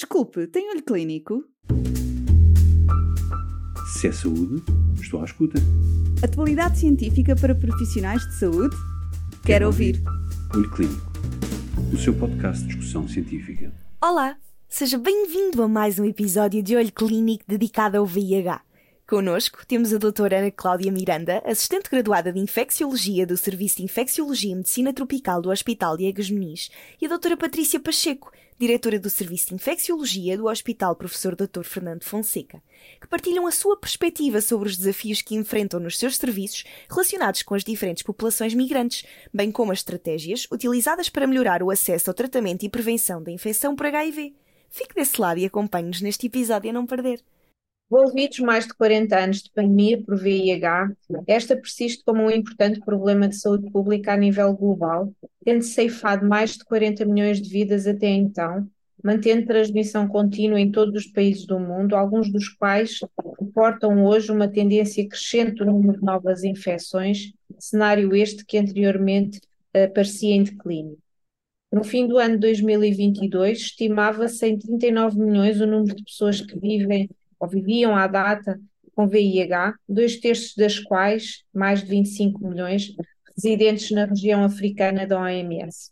Desculpe, tem olho clínico? Se é saúde, estou à escuta. Atualidade científica para profissionais de saúde? Quero, Quero ouvir. Olho Clínico, o seu podcast de discussão científica. Olá, seja bem-vindo a mais um episódio de Olho Clínico dedicado ao VIH. Connosco temos a doutora Ana Cláudia Miranda, assistente graduada de Infecciologia do Serviço de Infecciologia e Medicina Tropical do Hospital Diegas Muniz, e a doutora Patrícia Pacheco, diretora do Serviço de Infecciologia do Hospital Professor Dr. Fernando Fonseca, que partilham a sua perspectiva sobre os desafios que enfrentam nos seus serviços relacionados com as diferentes populações migrantes, bem como as estratégias utilizadas para melhorar o acesso ao tratamento e prevenção da infecção por HIV. Fique desse lado e acompanhe-nos neste episódio a não perder. Envolvidos mais de 40 anos de pandemia por VIH, esta persiste como um importante problema de saúde pública a nível global, tendo ceifado mais de 40 milhões de vidas até então, mantendo transmissão contínua em todos os países do mundo, alguns dos quais reportam hoje uma tendência crescente do número de novas infecções, cenário este que anteriormente uh, parecia em declínio. No fim do ano 2022, estimava-se em 39 milhões o número de pessoas que vivem ou viviam à data com VIH, dois terços das quais, mais de 25 milhões, residentes na região africana da OMS.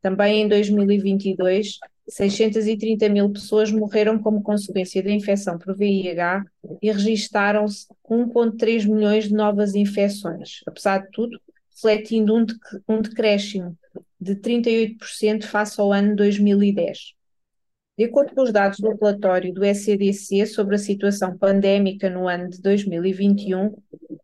Também em 2022, 630 mil pessoas morreram como consequência da infecção por VIH e registaram-se 1,3 milhões de novas infecções, apesar de tudo, refletindo um, um decréscimo de 38% face ao ano 2010. De acordo com os dados do relatório do ECDC sobre a situação pandémica no ano de 2021,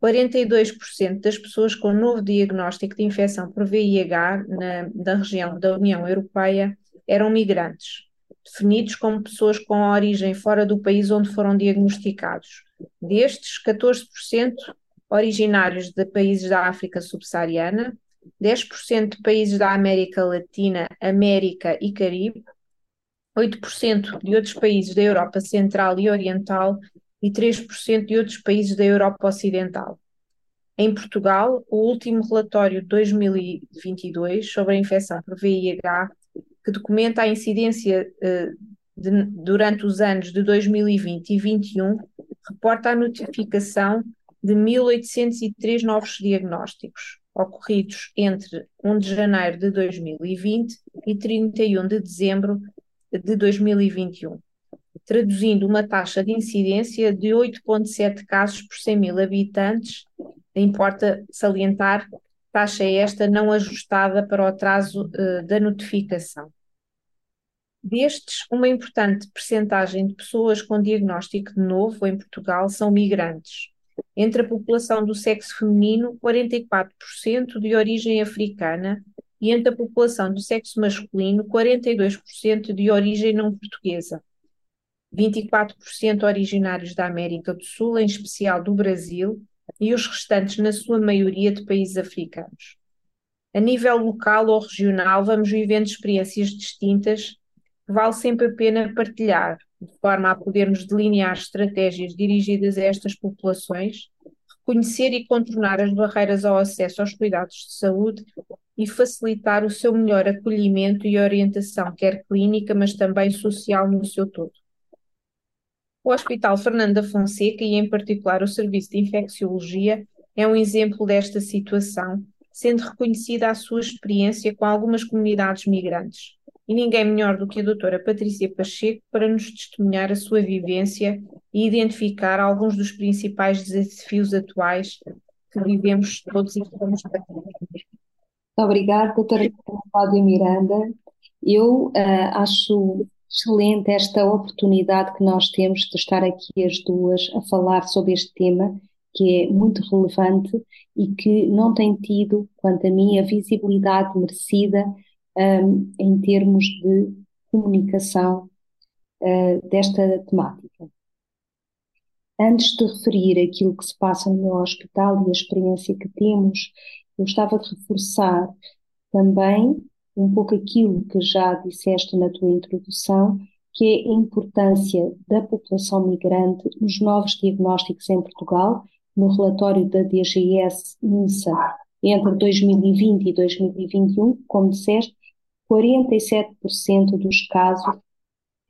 42% das pessoas com novo diagnóstico de infecção por VIH na, na região da União Europeia eram migrantes, definidos como pessoas com origem fora do país onde foram diagnosticados. Destes, 14% originários de países da África subsaariana, 10% de países da América Latina, América e Caribe, 8% de outros países da Europa Central e Oriental e 3% de outros países da Europa Ocidental. Em Portugal, o último relatório de 2022 sobre a infecção por VIH, que documenta a incidência eh, de, durante os anos de 2020 e 2021, reporta a notificação de 1.803 novos diagnósticos, ocorridos entre 1 de janeiro de 2020 e 31 de dezembro de 2021, traduzindo uma taxa de incidência de 8,7 casos por 100 mil habitantes. Importa salientar taxa esta não ajustada para o atraso uh, da notificação. Destes, uma importante percentagem de pessoas com diagnóstico de novo em Portugal são migrantes. Entre a população do sexo feminino, 44% de origem africana e entre a população do sexo masculino, 42% de origem não portuguesa, 24% originários da América do Sul, em especial do Brasil, e os restantes, na sua maioria, de países africanos. A nível local ou regional, vamos vivendo experiências distintas. Que vale sempre a pena partilhar, de forma a podermos delinear estratégias dirigidas a estas populações, reconhecer e contornar as barreiras ao acesso aos cuidados de saúde e facilitar o seu melhor acolhimento e orientação, quer clínica, mas também social no seu todo. O Hospital Fernanda Fonseca, e em particular o Serviço de Infecciologia, é um exemplo desta situação, sendo reconhecida a sua experiência com algumas comunidades migrantes. E ninguém melhor do que a doutora Patrícia Pacheco para nos testemunhar a sua vivência e identificar alguns dos principais desafios atuais que vivemos todos e que estamos Obrigada, doutora Cláudia Miranda. Eu uh, acho excelente esta oportunidade que nós temos de estar aqui as duas a falar sobre este tema, que é muito relevante e que não tem tido, quanto a mim, a visibilidade merecida um, em termos de comunicação uh, desta temática. Antes de referir aquilo que se passa no meu hospital e a experiência que temos, gostava de reforçar também um pouco aquilo que já disseste na tua introdução, que é a importância da população migrante nos novos diagnósticos em Portugal, no relatório da DGS-INSA entre 2020 e 2021, como disseste, 47% dos casos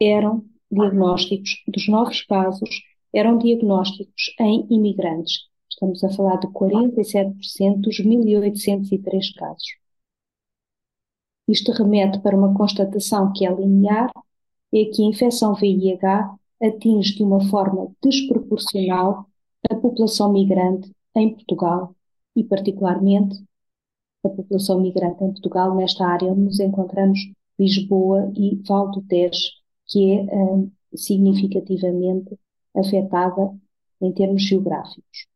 eram diagnósticos dos novos casos, eram diagnósticos em imigrantes. Estamos a falar de 47% dos 1.803 casos. Isto remete para uma constatação que é linear, é que a infecção VIH atinge de uma forma desproporcional a população migrante em Portugal e, particularmente, a população migrante em Portugal, nesta área onde nos encontramos Lisboa e Val do Tejo, que é uh, significativamente afetada em termos geográficos.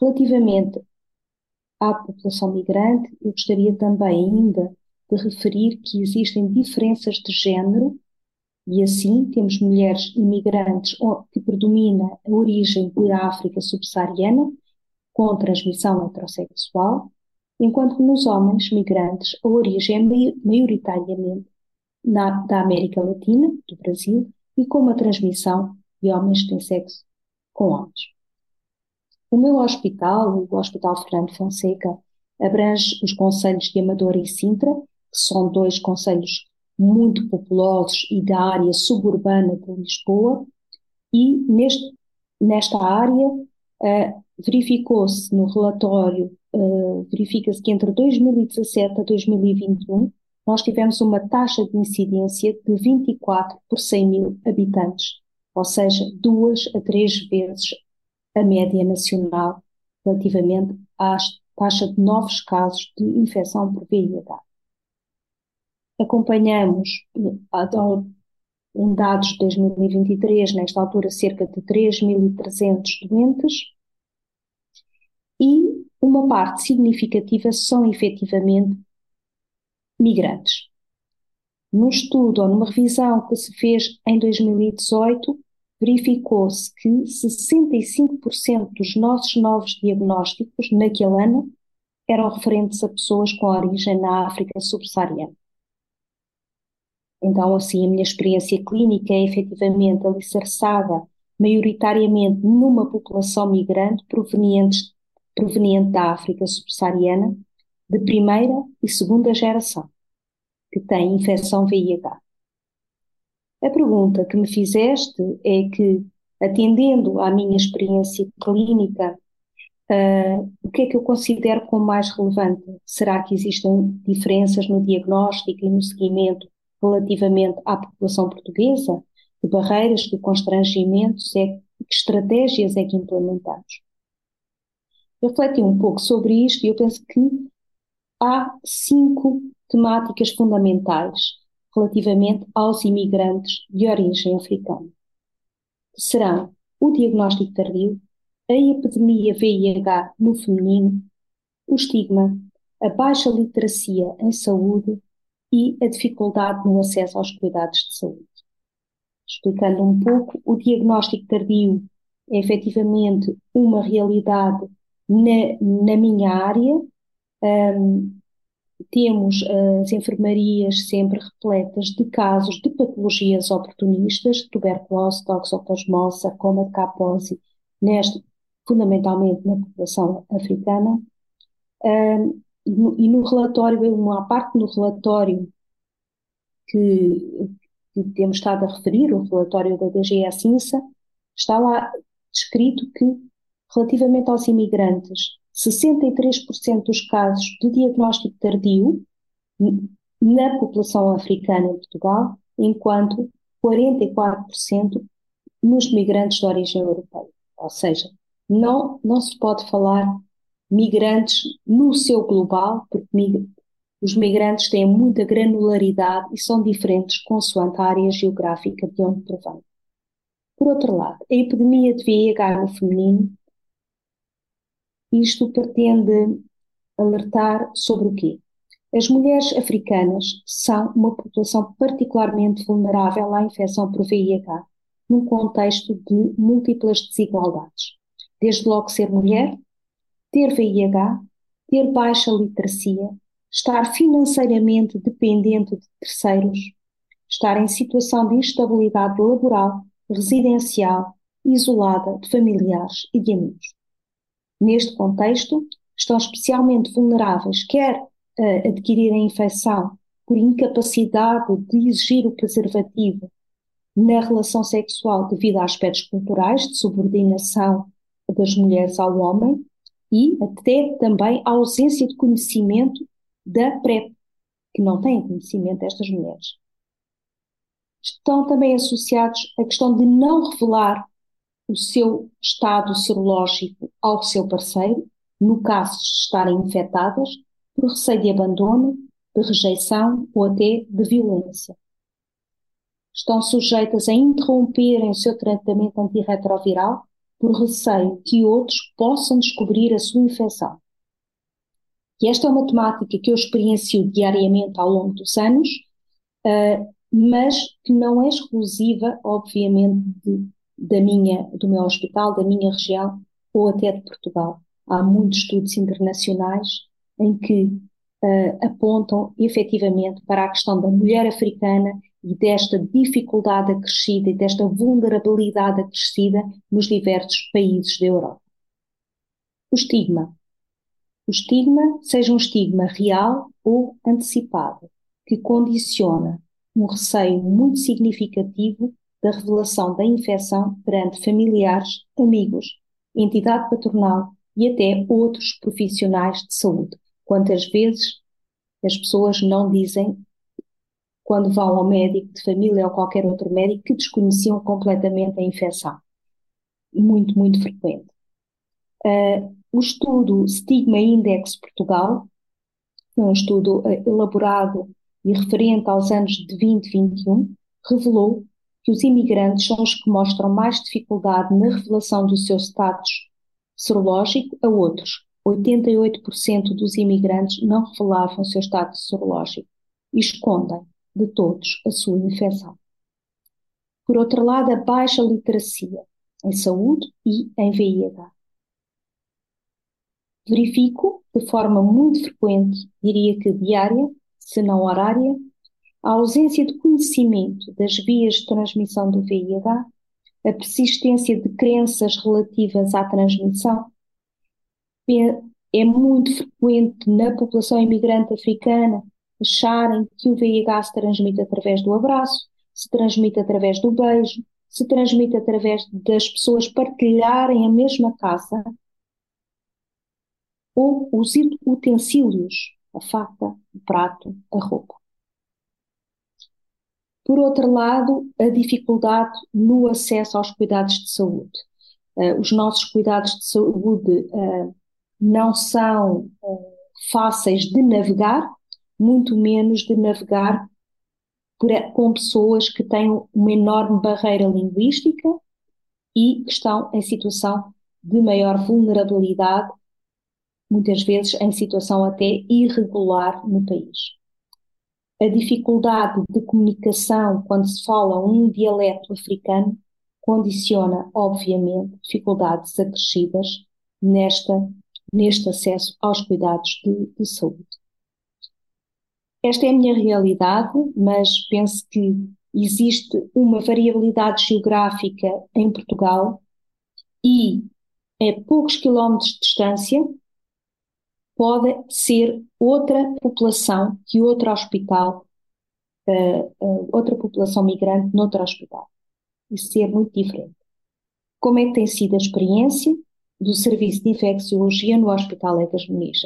Relativamente à população migrante, eu gostaria também ainda de referir que existem diferenças de género e assim temos mulheres imigrantes que predomina a origem da África subsaariana, com transmissão heterossexual, enquanto que nos homens migrantes a origem é maioritariamente na, da América Latina, do Brasil, e com uma transmissão de homens têm sexo com homens. O meu hospital, o Hospital Fernando Fonseca, abrange os conselhos de Amadora e Sintra, que são dois conselhos muito populosos e da área suburbana de Lisboa, e neste, nesta área uh, verificou-se no relatório, uh, verifica-se que entre 2017 a 2021 nós tivemos uma taxa de incidência de 24 por 100 mil habitantes, ou seja, duas a três vezes a média nacional relativamente à taxa de novos casos de infecção por VIH. Acompanhamos, em dados de 2023, nesta altura, cerca de 3.300 doentes, e uma parte significativa são efetivamente migrantes. Num estudo ou numa revisão que se fez em 2018, verificou-se que 65% dos nossos novos diagnósticos naquele ano eram referentes a pessoas com origem na África subsaariana. Então, assim, a minha experiência clínica é efetivamente alicerçada maioritariamente numa população migrante proveniente, proveniente da África subsaariana, de primeira e segunda geração, que tem infecção VIH. A pergunta que me fizeste é que, atendendo à minha experiência clínica, uh, o que é que eu considero como mais relevante? Será que existem diferenças no diagnóstico e no seguimento relativamente à população portuguesa? Que barreiras, que constrangimentos, é, que estratégias é que implementamos? Refleti um pouco sobre isto e eu penso que há cinco temáticas fundamentais relativamente aos imigrantes de origem africana. Serão o diagnóstico tardio, a epidemia VIH no feminino, o estigma, a baixa literacia em saúde e a dificuldade no acesso aos cuidados de saúde. Explicando um pouco, o diagnóstico tardio é efetivamente uma realidade na, na minha área, um, temos as enfermarias sempre repletas de casos de patologias oportunistas, tuberculose, toxoplasmose, sarcoma de Kaposi, neste, fundamentalmente na população africana. Um, e, no, relatório, uma parte no relatório que, que, temos estado a referir, o relatório da DGS INSA, está lá descrito que, relativamente aos imigrantes 63% dos casos de diagnóstico tardio na população africana em Portugal, enquanto 44% nos migrantes de origem europeia. Ou seja, não, não se pode falar migrantes no seu global, porque mig os migrantes têm muita granularidade e são diferentes consoante a área geográfica de onde provém. Por outro lado, a epidemia de VIH no feminino isto pretende alertar sobre o quê? As mulheres africanas são uma população particularmente vulnerável à infecção por VIH, num contexto de múltiplas desigualdades. Desde logo ser mulher, ter VIH, ter baixa literacia, estar financeiramente dependente de terceiros, estar em situação de instabilidade laboral, residencial, isolada de familiares e de amigos. Neste contexto, estão especialmente vulneráveis, quer a adquirir a infecção por incapacidade de exigir o preservativo na relação sexual devido a aspectos culturais de subordinação das mulheres ao homem e até também a ausência de conhecimento da PrEP, que não têm conhecimento estas mulheres. Estão também associados à questão de não revelar o seu estado serológico ao seu parceiro, no caso de estarem infectadas, por receio de abandono, de rejeição ou até de violência. Estão sujeitas a interromperem o seu tratamento antirretroviral por receio que outros possam descobrir a sua infecção. E esta é uma temática que eu experiencio diariamente ao longo dos anos, uh, mas que não é exclusiva, obviamente, de, da minha, do meu hospital, da minha região ou até de Portugal. Há muitos estudos internacionais em que uh, apontam efetivamente para a questão da mulher africana e desta dificuldade acrescida e desta vulnerabilidade acrescida nos diversos países da Europa. O estigma. O estigma, seja um estigma real ou antecipado, que condiciona um receio muito significativo da revelação da infecção perante familiares, amigos, entidade patronal e até outros profissionais de saúde. Quantas vezes as pessoas não dizem, quando vão ao médico de família ou qualquer outro médico, que desconheciam completamente a infecção? Muito, muito frequente. Uh, o estudo Stigma Index Portugal, um estudo uh, elaborado e referente aos anos de 2021, revelou que os imigrantes são os que mostram mais dificuldade na revelação do seu status serológico a outros. 88% dos imigrantes não revelavam o seu status serológico e escondem de todos a sua infecção. Por outro lado, a baixa literacia em saúde e em VIH. Verifico de forma muito frequente, diria que diária, se não horária, a ausência de conhecimento das vias de transmissão do VIH, a persistência de crenças relativas à transmissão. É, é muito frequente na população imigrante africana acharem que o VIH se transmite através do abraço, se transmite através do beijo, se transmite através das pessoas partilharem a mesma casa ou os utensílios, a faca, o prato, a roupa. Por outro lado, a dificuldade no acesso aos cuidados de saúde. Uh, os nossos cuidados de saúde uh, não são uh, fáceis de navegar, muito menos de navegar por, com pessoas que têm uma enorme barreira linguística e que estão em situação de maior vulnerabilidade, muitas vezes em situação até irregular no país a dificuldade de comunicação quando se fala um dialeto africano condiciona, obviamente, dificuldades acrescidas nesta, neste acesso aos cuidados de, de saúde. Esta é a minha realidade, mas penso que existe uma variabilidade geográfica em Portugal e a poucos quilómetros de distância pode ser outra população que outro hospital, uh, uh, outra população migrante noutro hospital. E ser muito diferente. Como é que tem sido a experiência do Serviço de Infecciologia no Hospital Egas Muniz?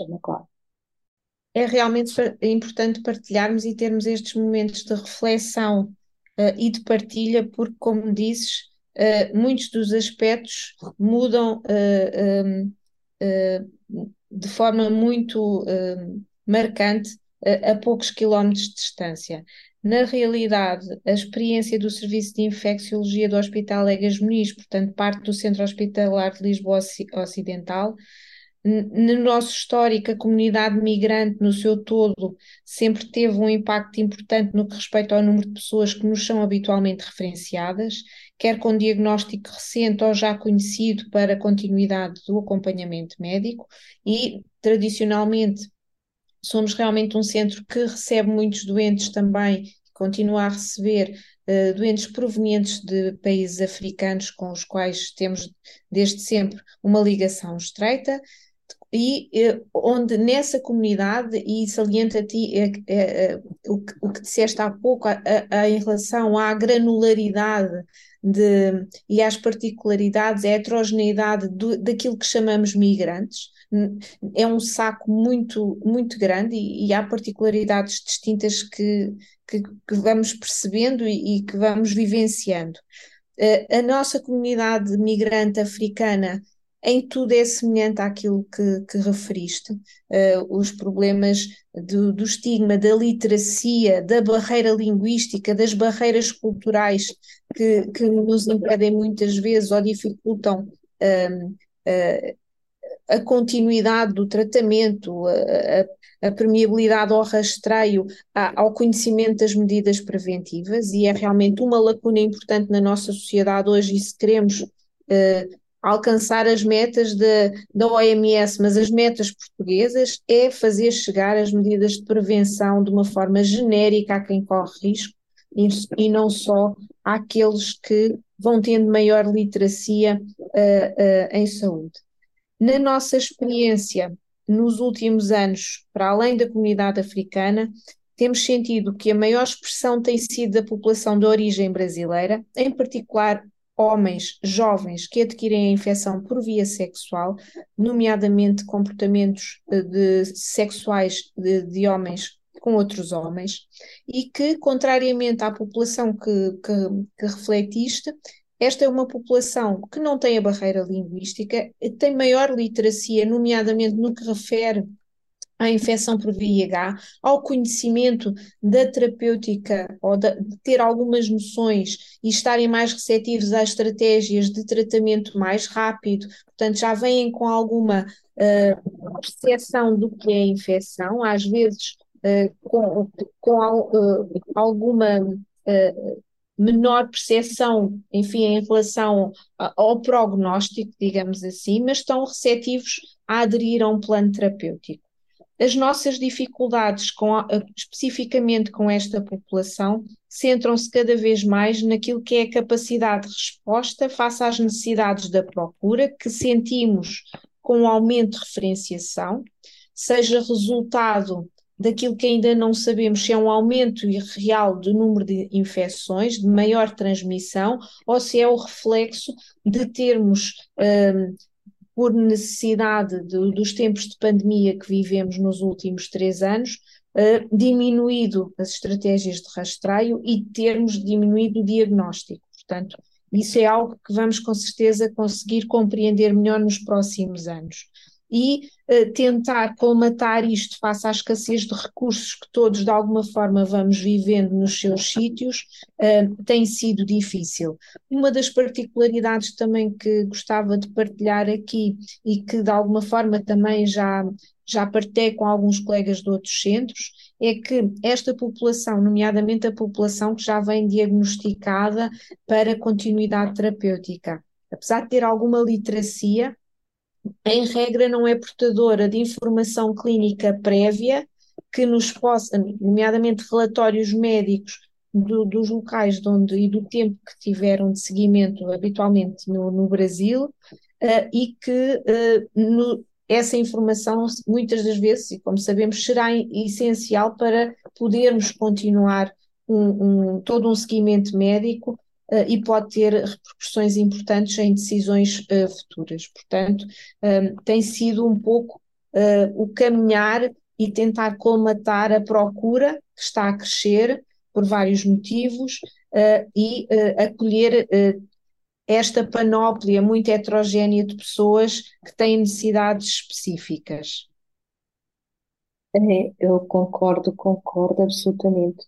É realmente importante partilharmos e termos estes momentos de reflexão uh, e de partilha, porque, como dizes, muitos dos aspectos mudam de forma muito uh, marcante a, poucos quilómetros de distância. Na realidade, a experiência do Serviço de Infecciologia do Hospital Egas Muniz, portanto, parte do Centro Hospitalar de Lisboa Ocidental, na nossa histórico, a comunidade migrante no seu todo sempre teve um impacto importante no que respeita ao número de pessoas que nos são habitualmente referenciadas, quer com diagnóstico recente ou já conhecido para a continuidade do acompanhamento médico, e tradicionalmente somos realmente um centro que recebe muitos doentes também, continua a receber uh, doentes provenientes de países africanos com os quais temos desde sempre uma ligação estreita e eh, onde nessa comunidade, e salienta-te eh, eh, o, que, o que disseste há pouco a, a, em relação à granularidade de, e às particularidades, a heterogeneidade do, daquilo que chamamos migrantes, é um saco muito, muito grande e, e há particularidades distintas que, que, que vamos percebendo e, e, que vamos vivenciando. Uh, a nossa comunidade migrante africana em tudo é semelhante àquilo que, que referiste, uh, os problemas do, do, estigma, da literacia, da barreira linguística, das barreiras culturais que, que nos impedem muitas vezes ou dificultam uh, uh, a continuidade do tratamento, a, a, a permeabilidade ao rastreio, a, ao conhecimento das medidas preventivas, e é realmente uma lacuna importante na nossa sociedade hoje, e se queremos uh, alcançar as metas de, da OMS, mas as metas portuguesas, é fazer chegar as medidas de prevenção de uma forma genérica a quem corre risco e, e não só àqueles que vão tendo maior literacia uh, uh, em saúde. Na nossa experiência, nos últimos anos, para além da comunidade africana, temos sentido que a maior expressão tem sido da população de origem brasileira, em particular homens jovens que adquirem a infecção por via sexual, nomeadamente comportamentos eh, de, sexuais de, de homens com outros homens, e que, contrariamente à população que, que, que refletiste, esta é uma população que não tem a barreira linguística, tem maior literacia, nomeadamente no que refere à infecção por VIH, ao conhecimento da terapêutica, ou de, ter algumas noções e estarem mais receptivos às estratégias de tratamento mais rápido, portanto, já vêm com alguma uh, percepção do que é a infecção, às vezes uh, com, com uh, alguma menor percepção, enfim, em relação ao prognóstico, digamos assim, mas estão receptivos a aderir a um plano terapêutico. As nossas dificuldades, com especificamente com esta população, centram-se cada vez mais naquilo que é a capacidade de resposta face às necessidades da procura, que sentimos com o aumento de referenciação, seja resultado daquilo que ainda não sabemos se é um aumento real do número de infecções, de maior transmissão, ou se é o reflexo de termos, um, por necessidade de, dos tempos de pandemia que vivemos nos últimos três anos, uh, diminuído as estratégias de rastreio e termos diminuído o diagnóstico. Portanto, isso é algo que vamos com certeza conseguir compreender melhor nos próximos anos e uh, tentar colmatar isto face à escassez de recursos que todos de alguma forma vamos vivendo nos seus sítios, uh, tem sido difícil. Uma das particularidades também que gostava de partilhar aqui e que de alguma forma também já, já partilhei com alguns colegas de outros centros, é que esta população, nomeadamente a população que já vem diagnosticada para continuidade terapêutica, apesar de ter alguma literacia, em regra, não é portadora de informação clínica prévia que nos possa, nomeadamente relatórios médicos do, dos locais de onde e do tempo que tiveram de seguimento habitualmente no, no Brasil, uh, e que uh, no, essa informação, muitas das vezes, e como sabemos, será essencial para podermos continuar um, um, todo um seguimento médico e pode ter repercussões importantes em decisões uh, futuras. Portanto, eh, tem sido um pouco o caminhar e tentar colmatar a procura que está a crescer por vários motivos e acolher esta panóplia muito heterogénea de pessoas que têm necessidades específicas. É, eu concordo, concordo absolutamente.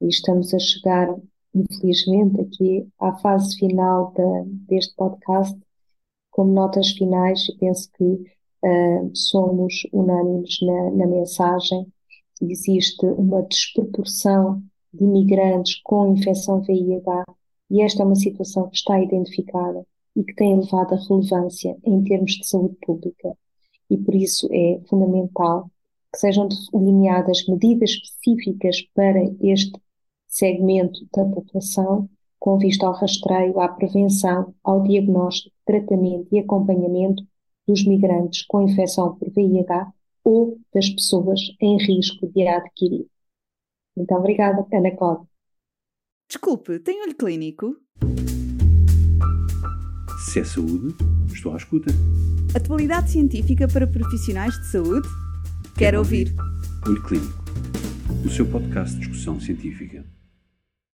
E estamos a chegar infelizmente, aqui à fase final de, deste podcast, como notas finais, penso que uh, somos unânimes na, na mensagem. Existe uma desproporção de imigrantes com infecção VIH e esta é uma situação que está identificada e que tem elevada relevância em termos de saúde pública. E por isso é fundamental que sejam delineadas medidas específicas para este segmento da população com vista ao rastreio, à prevenção, ao diagnóstico, tratamento e acompanhamento dos migrantes com infecção por VIH ou das pessoas em risco de a adquirir. Muito obrigada, Ana Cláudia. Desculpe, tem olho clínico? Se é saúde, estou à escuta. Atualidade científica para profissionais de saúde? Quero ouvir. Olho Clínico, o seu podcast de discussão científica.